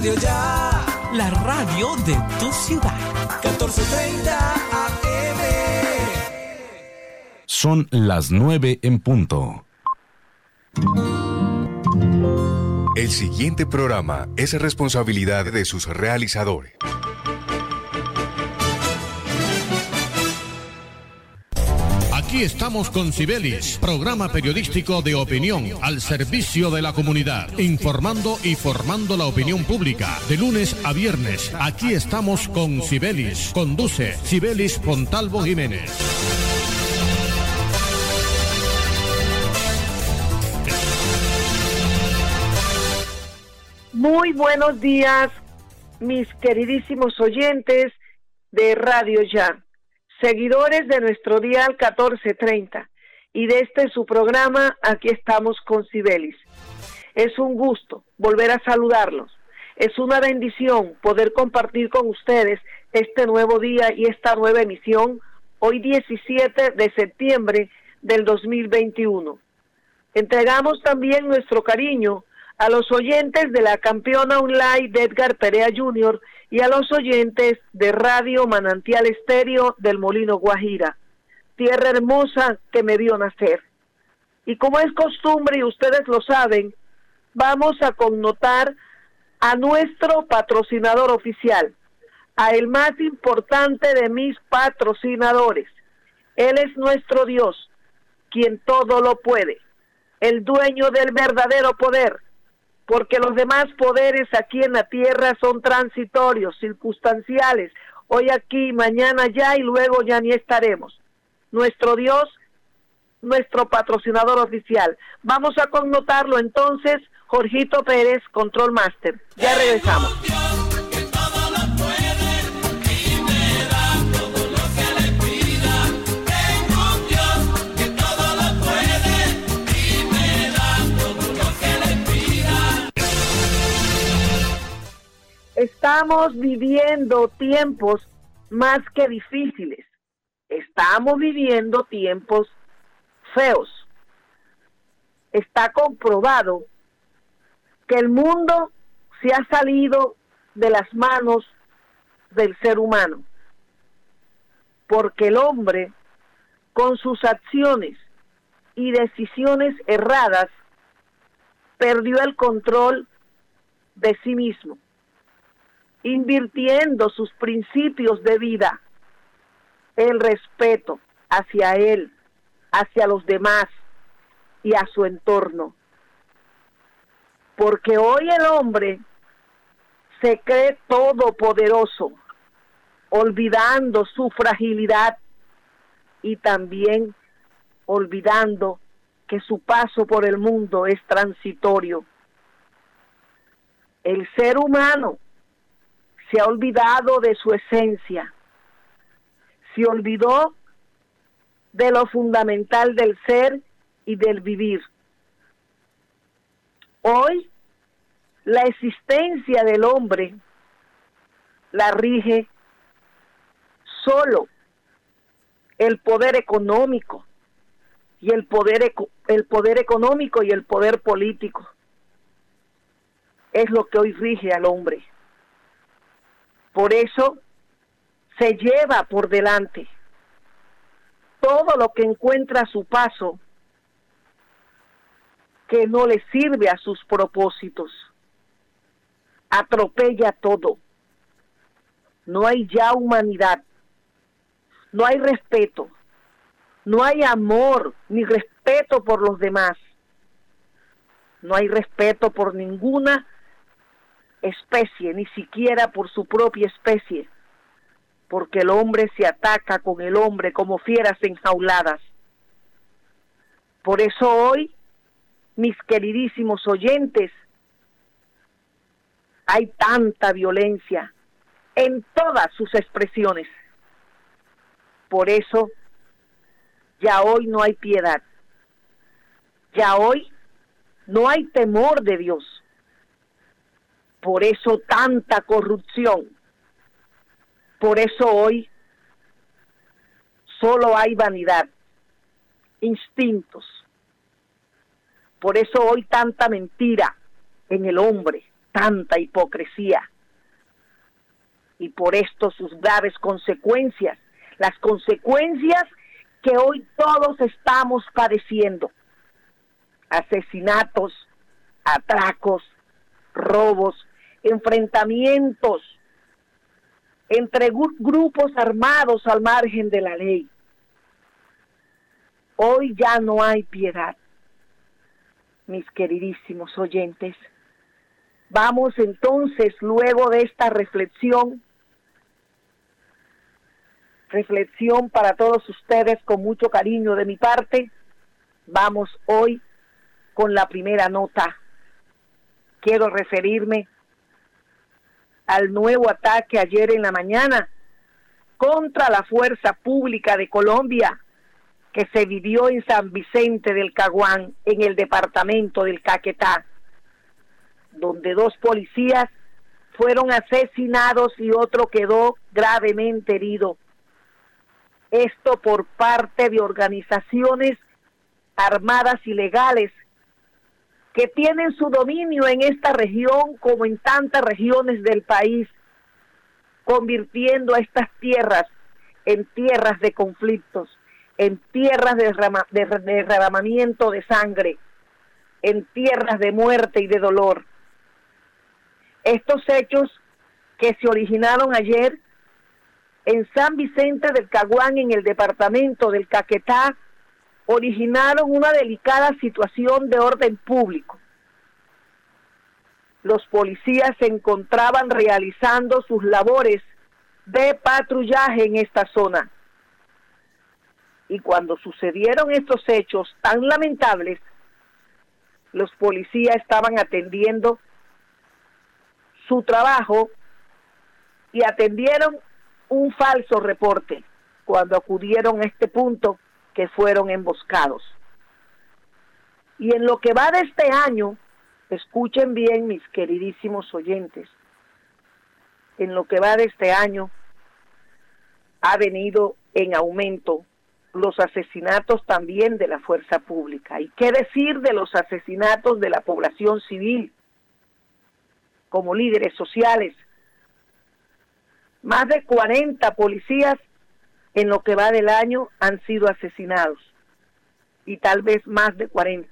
Radio Ya. La radio de tu ciudad. 1430 AM. Son las 9 en punto. El siguiente programa es responsabilidad de sus realizadores. Estamos con Cibelis, programa periodístico de opinión al servicio de la comunidad, informando y formando la opinión pública. De lunes a viernes, aquí estamos con Cibelis. Conduce Cibelis Pontalvo Jiménez. Muy buenos días, mis queridísimos oyentes de Radio Ya, seguidores de nuestro dial 1430 y de este su programa, aquí estamos con Cibelis. Es un gusto volver a saludarlos. Es una bendición poder compartir con ustedes este nuevo día y esta nueva emisión hoy 17 de septiembre del 2021. Entregamos también nuestro cariño a los oyentes de la campeona online de Edgar Perea Jr. y a los oyentes de Radio Manantial Estéreo del Molino Guajira, tierra hermosa que me vio nacer. Y como es costumbre y ustedes lo saben, vamos a connotar a nuestro patrocinador oficial, a el más importante de mis patrocinadores. Él es nuestro Dios, quien todo lo puede, el dueño del verdadero poder porque los demás poderes aquí en la tierra son transitorios, circunstanciales, hoy aquí, mañana ya y luego ya ni estaremos. Nuestro Dios, nuestro patrocinador oficial. Vamos a connotarlo entonces, Jorgito Pérez, Control Master. Ya regresamos. Estamos viviendo tiempos más que difíciles. Estamos viviendo tiempos feos. Está comprobado que el mundo se ha salido de las manos del ser humano. Porque el hombre, con sus acciones y decisiones erradas, perdió el control de sí mismo invirtiendo sus principios de vida, el respeto hacia él, hacia los demás y a su entorno. Porque hoy el hombre se cree todopoderoso, olvidando su fragilidad y también olvidando que su paso por el mundo es transitorio. El ser humano se ha olvidado de su esencia, se olvidó de lo fundamental del ser y del vivir. Hoy la existencia del hombre la rige solo el poder económico y el poder el poder económico y el poder político es lo que hoy rige al hombre. Por eso se lleva por delante todo lo que encuentra a su paso que no le sirve a sus propósitos. Atropella todo. No hay ya humanidad. No hay respeto. No hay amor ni respeto por los demás. No hay respeto por ninguna ni siquiera por su propia especie, porque el hombre se ataca con el hombre como fieras enjauladas. Por eso hoy, mis queridísimos oyentes, hay tanta violencia en todas sus expresiones. Por eso, ya hoy no hay piedad. Ya hoy no hay temor de Dios. Por eso tanta corrupción. Por eso hoy solo hay vanidad, instintos. Por eso hoy tanta mentira en el hombre, tanta hipocresía. Y por esto sus graves consecuencias, las consecuencias que hoy todos estamos padeciendo. Asesinatos, atracos, robos, enfrentamientos entre grupos armados al margen de la ley. Hoy ya no hay piedad, mis queridísimos oyentes. Vamos entonces, luego de esta reflexión, reflexión para todos ustedes con mucho cariño de mi parte, vamos hoy con la primera nota. Quiero referirme al nuevo ataque ayer en la mañana contra la fuerza pública de Colombia que se vivió en San Vicente del Caguán, en el departamento del Caquetá, donde dos policías fueron asesinados y otro quedó gravemente herido. Esto por parte de organizaciones armadas ilegales que tienen su dominio en esta región como en tantas regiones del país, convirtiendo a estas tierras en tierras de conflictos, en tierras de, derramamiento de sangre, en tierras de muerte y de dolor. Estos hechos que se originaron ayer en San Vicente del Caguán, en el departamento del Caquetá, originaron una delicada situación de orden público. Los policías se encontraban realizando sus labores de patrullaje en esta zona. Y cuando sucedieron estos hechos tan lamentables, los policías estaban atendiendo su trabajo y atendieron un falso reporte cuando acudieron a este punto que fueron emboscados. Y en lo que va de este año, escuchen bien mis queridísimos oyentes, en lo que va de este año ha venido en aumento los asesinatos también de la fuerza pública. ¿Y qué decir de los asesinatos de la población civil como líderes sociales? Más de 40 policías en lo que va del año han sido asesinados y tal vez más de 40.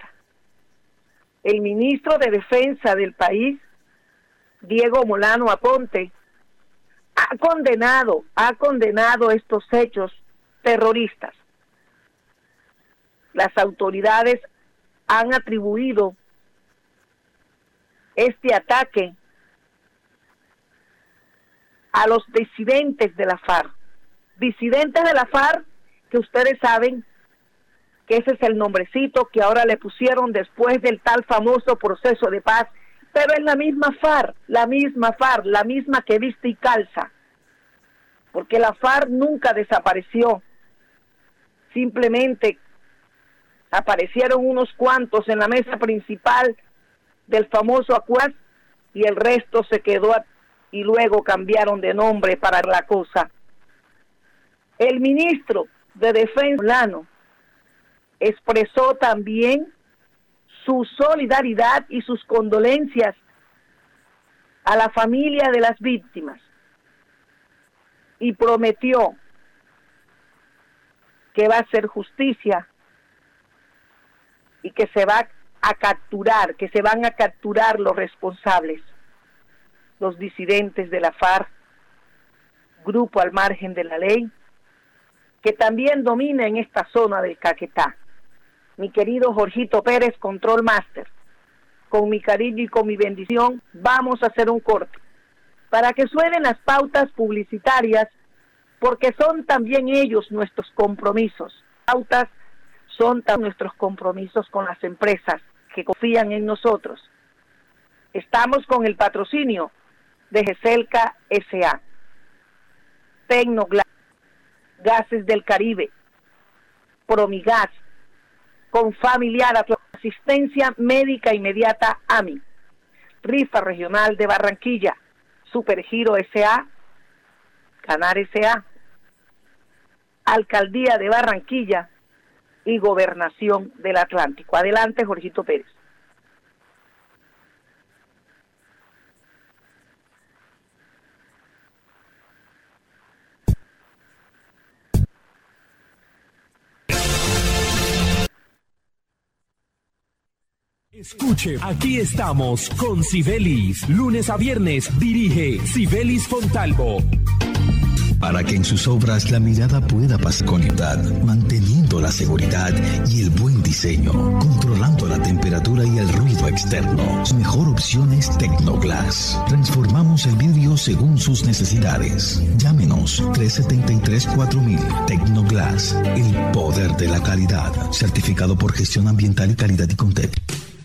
El ministro de Defensa del país, Diego Molano Aponte, ha condenado, ha condenado estos hechos terroristas. Las autoridades han atribuido este ataque a los disidentes de la FARC disidentes de la FARC, que ustedes saben que ese es el nombrecito que ahora le pusieron después del tal famoso proceso de paz, pero es la misma FARC, la misma FARC, la misma que viste y calza, porque la FARC nunca desapareció, simplemente aparecieron unos cuantos en la mesa principal del famoso acuerdo y el resto se quedó y luego cambiaron de nombre para la cosa. El ministro de Defensa Lano expresó también su solidaridad y sus condolencias a la familia de las víctimas y prometió que va a hacer justicia y que se va a capturar, que se van a capturar los responsables, los disidentes de la FARC, grupo al margen de la ley, que también domina en esta zona del Caquetá. Mi querido Jorgito Pérez, Control Master, con mi cariño y con mi bendición, vamos a hacer un corte para que suenen las pautas publicitarias, porque son también ellos nuestros compromisos. Pautas son también nuestros compromisos con las empresas que confían en nosotros. Estamos con el patrocinio de GESELCA SA, Tecnoglas, Gases del Caribe, Promigas, con familiar asistencia médica inmediata AMI, Rifa Regional de Barranquilla, Supergiro SA, Canar SA, Alcaldía de Barranquilla y Gobernación del Atlántico. Adelante, Jorgito Pérez. Escuche, aquí estamos con Sibelis. Lunes a viernes dirige Sibelis Fontalvo. Para que en sus obras la mirada pueda pasar con edad, manteniendo la seguridad y el buen diseño, controlando la temperatura y el ruido externo. Su mejor opción es Tecnoglass. Transformamos el vidrio según sus necesidades. Llámenos 373-4000 Tecnoglass. El poder de la calidad. Certificado por gestión ambiental y calidad y Contec.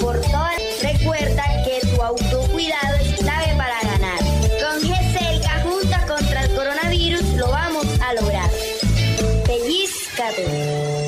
por todas. Recuerda que tu autocuidado es clave para ganar. Con GESELCA juntos contra el coronavirus lo vamos a lograr. Pellizcate.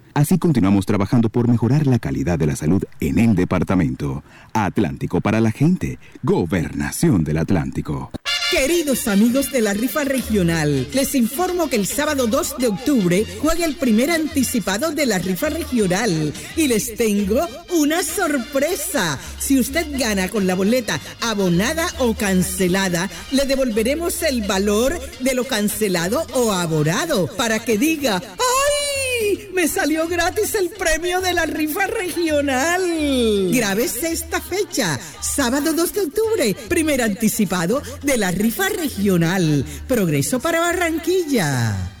Así continuamos trabajando por mejorar la calidad de la salud en el departamento. Atlántico para la gente. Gobernación del Atlántico. Queridos amigos de la rifa regional, les informo que el sábado 2 de octubre juega el primer anticipado de la rifa regional y les tengo una sorpresa. Si usted gana con la boleta abonada o cancelada, le devolveremos el valor de lo cancelado o abonado para que diga, ¡ay! Me salió gratis el premio de la rifa regional. Grábese esta fecha, sábado 2 de octubre, primer anticipado de la rifa regional. Progreso para Barranquilla.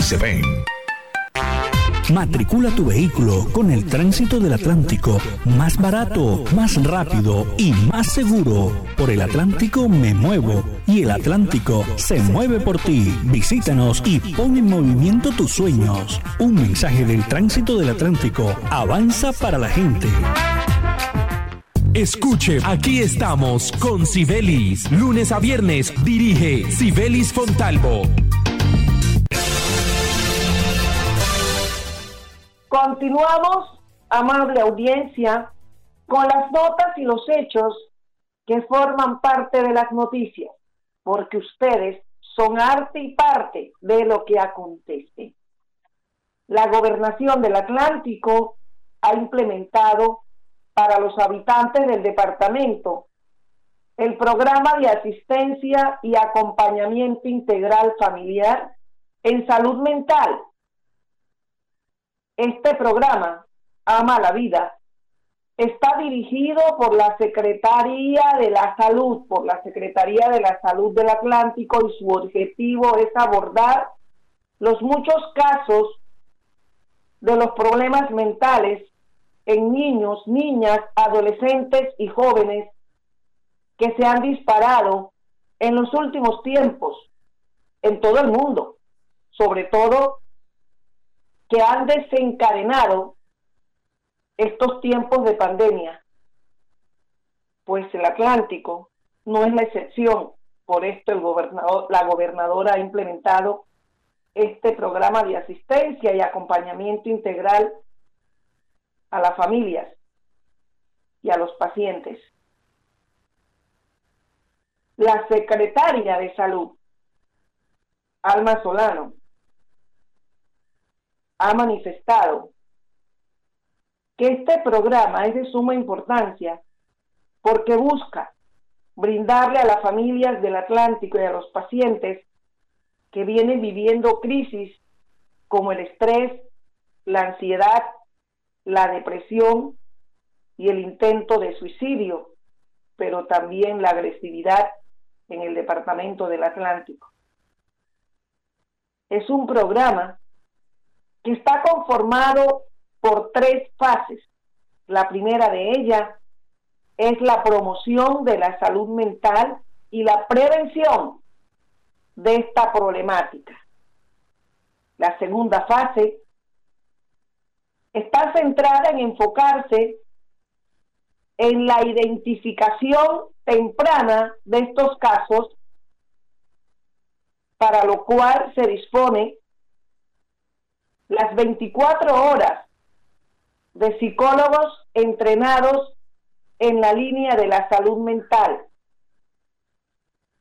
se ven. Matricula tu vehículo con el tránsito del Atlántico. Más barato, más rápido y más seguro. Por el Atlántico me muevo y el Atlántico se mueve por ti. Visítanos y pon en movimiento tus sueños. Un mensaje del tránsito del Atlántico. Avanza para la gente. Escuche, aquí estamos con Sibelis. Lunes a viernes dirige Sibelis Fontalvo. Continuamos, amable audiencia, con las notas y los hechos que forman parte de las noticias, porque ustedes son arte y parte de lo que acontece. La gobernación del Atlántico ha implementado para los habitantes del departamento el programa de asistencia y acompañamiento integral familiar en salud mental este programa, Ama la Vida, está dirigido por la Secretaría de la Salud, por la Secretaría de la Salud del Atlántico y su objetivo es abordar los muchos casos de los problemas mentales en niños, niñas, adolescentes y jóvenes que se han disparado en los últimos tiempos en todo el mundo, sobre todo que han desencadenado estos tiempos de pandemia. Pues el Atlántico no es la excepción. Por esto el gobernador, la gobernadora ha implementado este programa de asistencia y acompañamiento integral a las familias y a los pacientes. La secretaria de Salud, Alma Solano, ha manifestado que este programa es de suma importancia porque busca brindarle a las familias del Atlántico y a los pacientes que vienen viviendo crisis como el estrés, la ansiedad, la depresión y el intento de suicidio, pero también la agresividad en el departamento del Atlántico. Es un programa que está conformado por tres fases. La primera de ellas es la promoción de la salud mental y la prevención de esta problemática. La segunda fase está centrada en enfocarse en la identificación temprana de estos casos, para lo cual se dispone las 24 horas de psicólogos entrenados en la línea de la salud mental.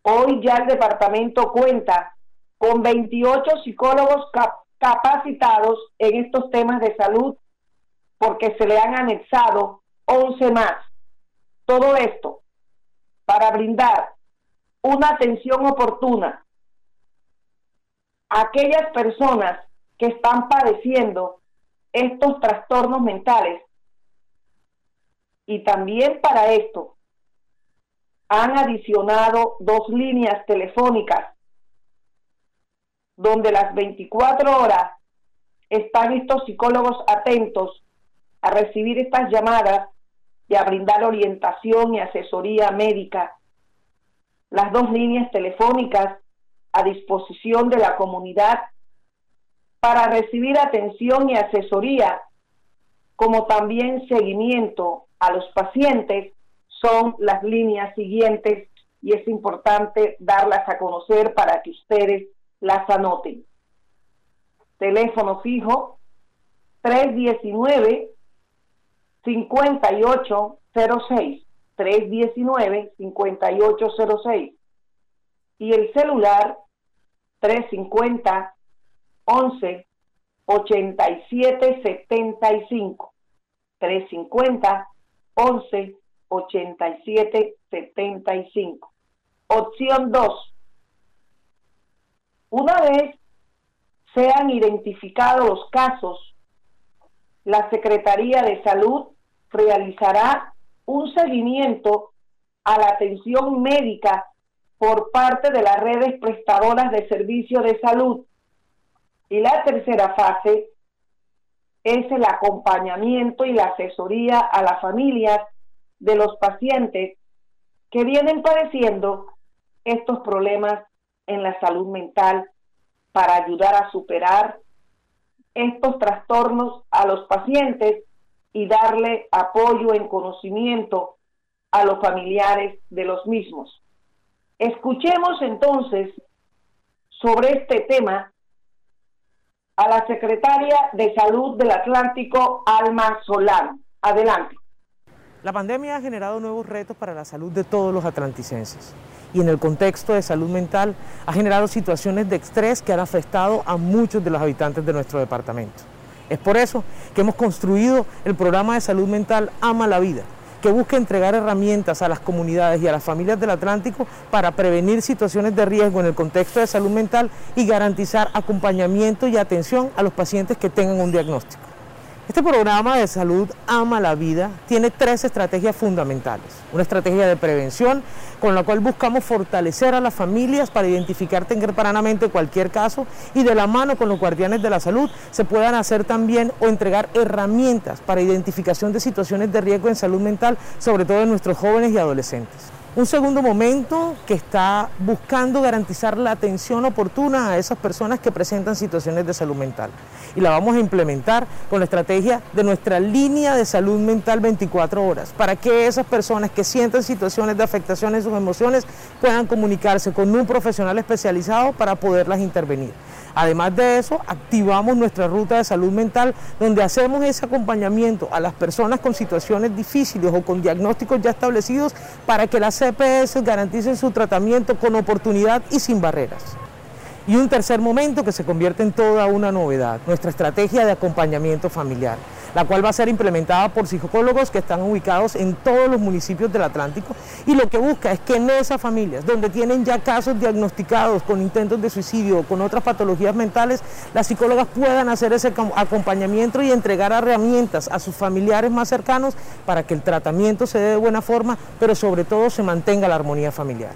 Hoy ya el departamento cuenta con 28 psicólogos capacitados en estos temas de salud porque se le han anexado 11 más. Todo esto para brindar una atención oportuna a aquellas personas que están padeciendo estos trastornos mentales. Y también para esto han adicionado dos líneas telefónicas donde las 24 horas están estos psicólogos atentos a recibir estas llamadas y a brindar orientación y asesoría médica. Las dos líneas telefónicas a disposición de la comunidad para recibir atención y asesoría, como también seguimiento a los pacientes, son las líneas siguientes y es importante darlas a conocer para que ustedes las anoten. Teléfono fijo 319 5806 319 5806 y el celular 350 11 87 75 350 11 87 75 opción 2 una vez sean identificados los casos la Secretaría de Salud realizará un seguimiento a la atención médica por parte de las redes prestadoras de servicios de salud y la tercera fase es el acompañamiento y la asesoría a las familias de los pacientes que vienen padeciendo estos problemas en la salud mental para ayudar a superar estos trastornos a los pacientes y darle apoyo en conocimiento a los familiares de los mismos. Escuchemos entonces sobre este tema a la secretaria de Salud del Atlántico, Alma Solán. Adelante. La pandemia ha generado nuevos retos para la salud de todos los atlanticenses y en el contexto de salud mental ha generado situaciones de estrés que han afectado a muchos de los habitantes de nuestro departamento. Es por eso que hemos construido el programa de salud mental Ama la Vida, que busca entregar herramientas a las comunidades y a las familias del Atlántico para prevenir situaciones de riesgo en el contexto de salud mental y garantizar acompañamiento y atención a los pacientes que tengan un diagnóstico. Este programa de salud Ama la Vida tiene tres estrategias fundamentales. Una estrategia de prevención con la cual buscamos fortalecer a las familias para identificar tempranamente cualquier caso y de la mano con los guardianes de la salud se puedan hacer también o entregar herramientas para identificación de situaciones de riesgo en salud mental, sobre todo en nuestros jóvenes y adolescentes. Un segundo momento que está buscando garantizar la atención oportuna a esas personas que presentan situaciones de salud mental. Y la vamos a implementar con la estrategia de nuestra línea de salud mental 24 horas, para que esas personas que sientan situaciones de afectación en sus emociones puedan comunicarse con un profesional especializado para poderlas intervenir. Además de eso, activamos nuestra ruta de salud mental donde hacemos ese acompañamiento a las personas con situaciones difíciles o con diagnósticos ya establecidos para que las CPS garanticen su tratamiento con oportunidad y sin barreras. Y un tercer momento que se convierte en toda una novedad, nuestra estrategia de acompañamiento familiar la cual va a ser implementada por psicólogos que están ubicados en todos los municipios del Atlántico y lo que busca es que en esas familias donde tienen ya casos diagnosticados con intentos de suicidio o con otras patologías mentales, las psicólogas puedan hacer ese acompañamiento y entregar herramientas a sus familiares más cercanos para que el tratamiento se dé de buena forma, pero sobre todo se mantenga la armonía familiar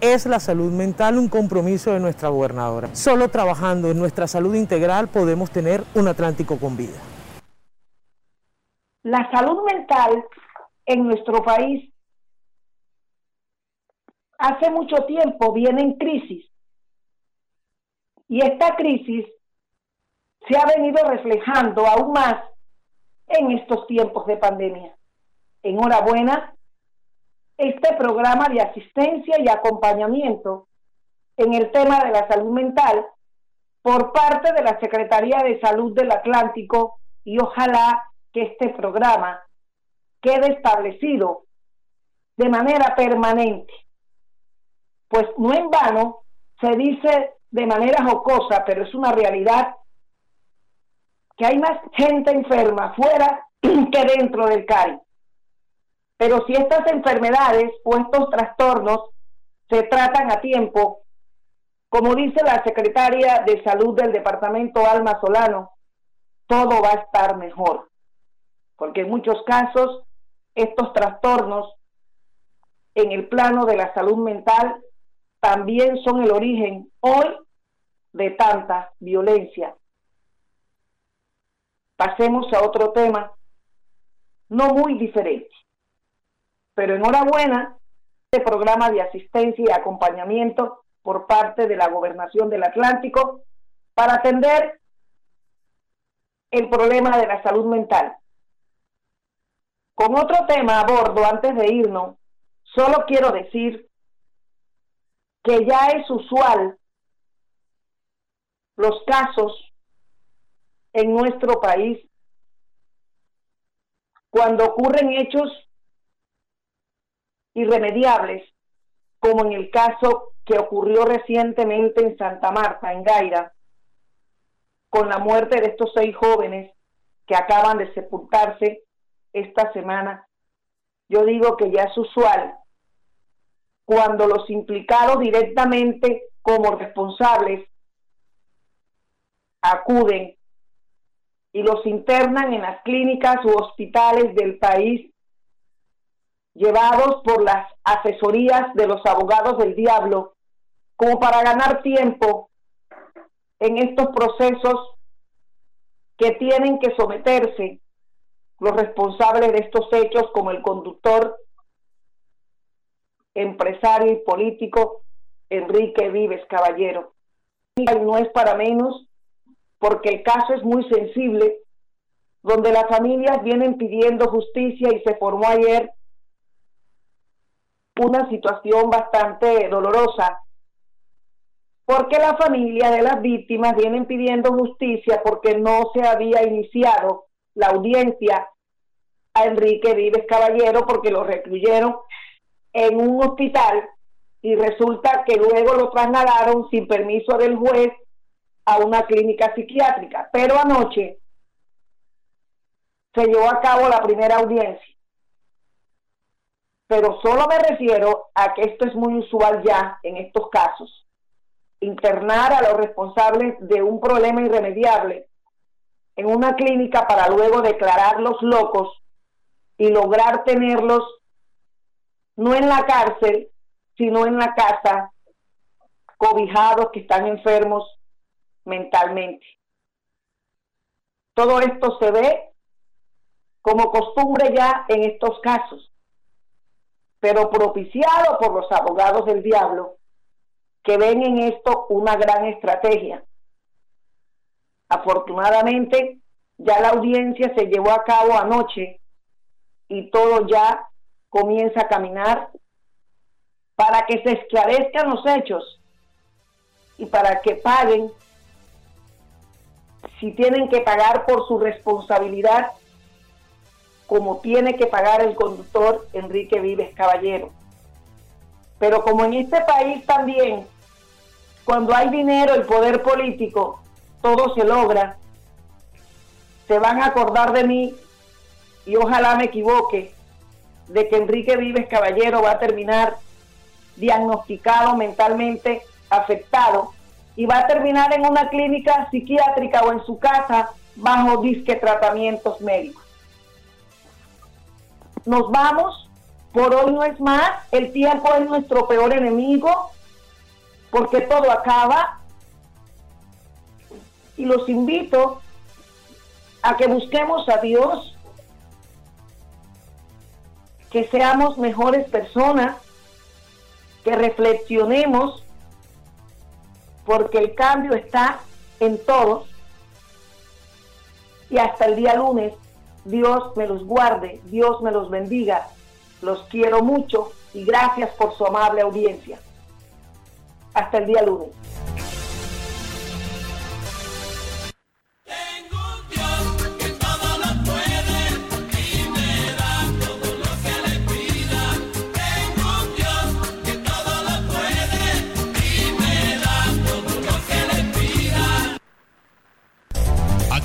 es la salud mental un compromiso de nuestra gobernadora. Solo trabajando en nuestra salud integral podemos tener un Atlántico con vida. La salud mental en nuestro país hace mucho tiempo viene en crisis y esta crisis se ha venido reflejando aún más en estos tiempos de pandemia. Enhorabuena, este programa de asistencia y acompañamiento en el tema de la salud mental por parte de la Secretaría de Salud del Atlántico y ojalá que este programa quede establecido de manera permanente. Pues no en vano se dice de manera jocosa, pero es una realidad, que hay más gente enferma fuera que dentro del CARI. Pero si estas enfermedades o estos trastornos se tratan a tiempo, como dice la secretaria de salud del departamento Alma Solano, todo va a estar mejor porque en muchos casos estos trastornos en el plano de la salud mental también son el origen hoy de tanta violencia. Pasemos a otro tema, no muy diferente, pero enhorabuena, este programa de asistencia y acompañamiento por parte de la Gobernación del Atlántico para atender el problema de la salud mental. Con otro tema a bordo, antes de irnos, solo quiero decir que ya es usual los casos en nuestro país cuando ocurren hechos irremediables, como en el caso que ocurrió recientemente en Santa Marta, en Gaira, con la muerte de estos seis jóvenes que acaban de sepultarse esta semana, yo digo que ya es usual. Cuando los implicados directamente como responsables acuden y los internan en las clínicas u hospitales del país, llevados por las asesorías de los abogados del diablo, como para ganar tiempo en estos procesos que tienen que someterse los responsables de estos hechos como el conductor, empresario y político Enrique Vives Caballero. Y no es para menos porque el caso es muy sensible, donde las familias vienen pidiendo justicia y se formó ayer una situación bastante dolorosa, porque la familia de las víctimas vienen pidiendo justicia porque no se había iniciado la audiencia a Enrique Vives Caballero porque lo recluyeron en un hospital y resulta que luego lo trasladaron sin permiso del juez a una clínica psiquiátrica. Pero anoche se llevó a cabo la primera audiencia pero solo me refiero a que esto es muy usual ya en estos casos. Internar a los responsables de un problema irremediable en una clínica para luego declararlos locos y lograr tenerlos no en la cárcel, sino en la casa, cobijados que están enfermos mentalmente. Todo esto se ve como costumbre ya en estos casos pero propiciado por los abogados del diablo, que ven en esto una gran estrategia. Afortunadamente, ya la audiencia se llevó a cabo anoche y todo ya comienza a caminar para que se esclarezcan los hechos y para que paguen, si tienen que pagar por su responsabilidad, como tiene que pagar el conductor Enrique Vives Caballero. Pero como en este país también, cuando hay dinero, el poder político, todo se logra, se van a acordar de mí y ojalá me equivoque de que Enrique Vives Caballero va a terminar diagnosticado mentalmente afectado y va a terminar en una clínica psiquiátrica o en su casa bajo disque tratamientos médicos. Nos vamos, por hoy no es más, el tiempo es nuestro peor enemigo, porque todo acaba. Y los invito a que busquemos a Dios, que seamos mejores personas, que reflexionemos, porque el cambio está en todos. Y hasta el día lunes Dios me los guarde, Dios me los bendiga. Los quiero mucho y gracias por su amable audiencia. Hasta el día lunes.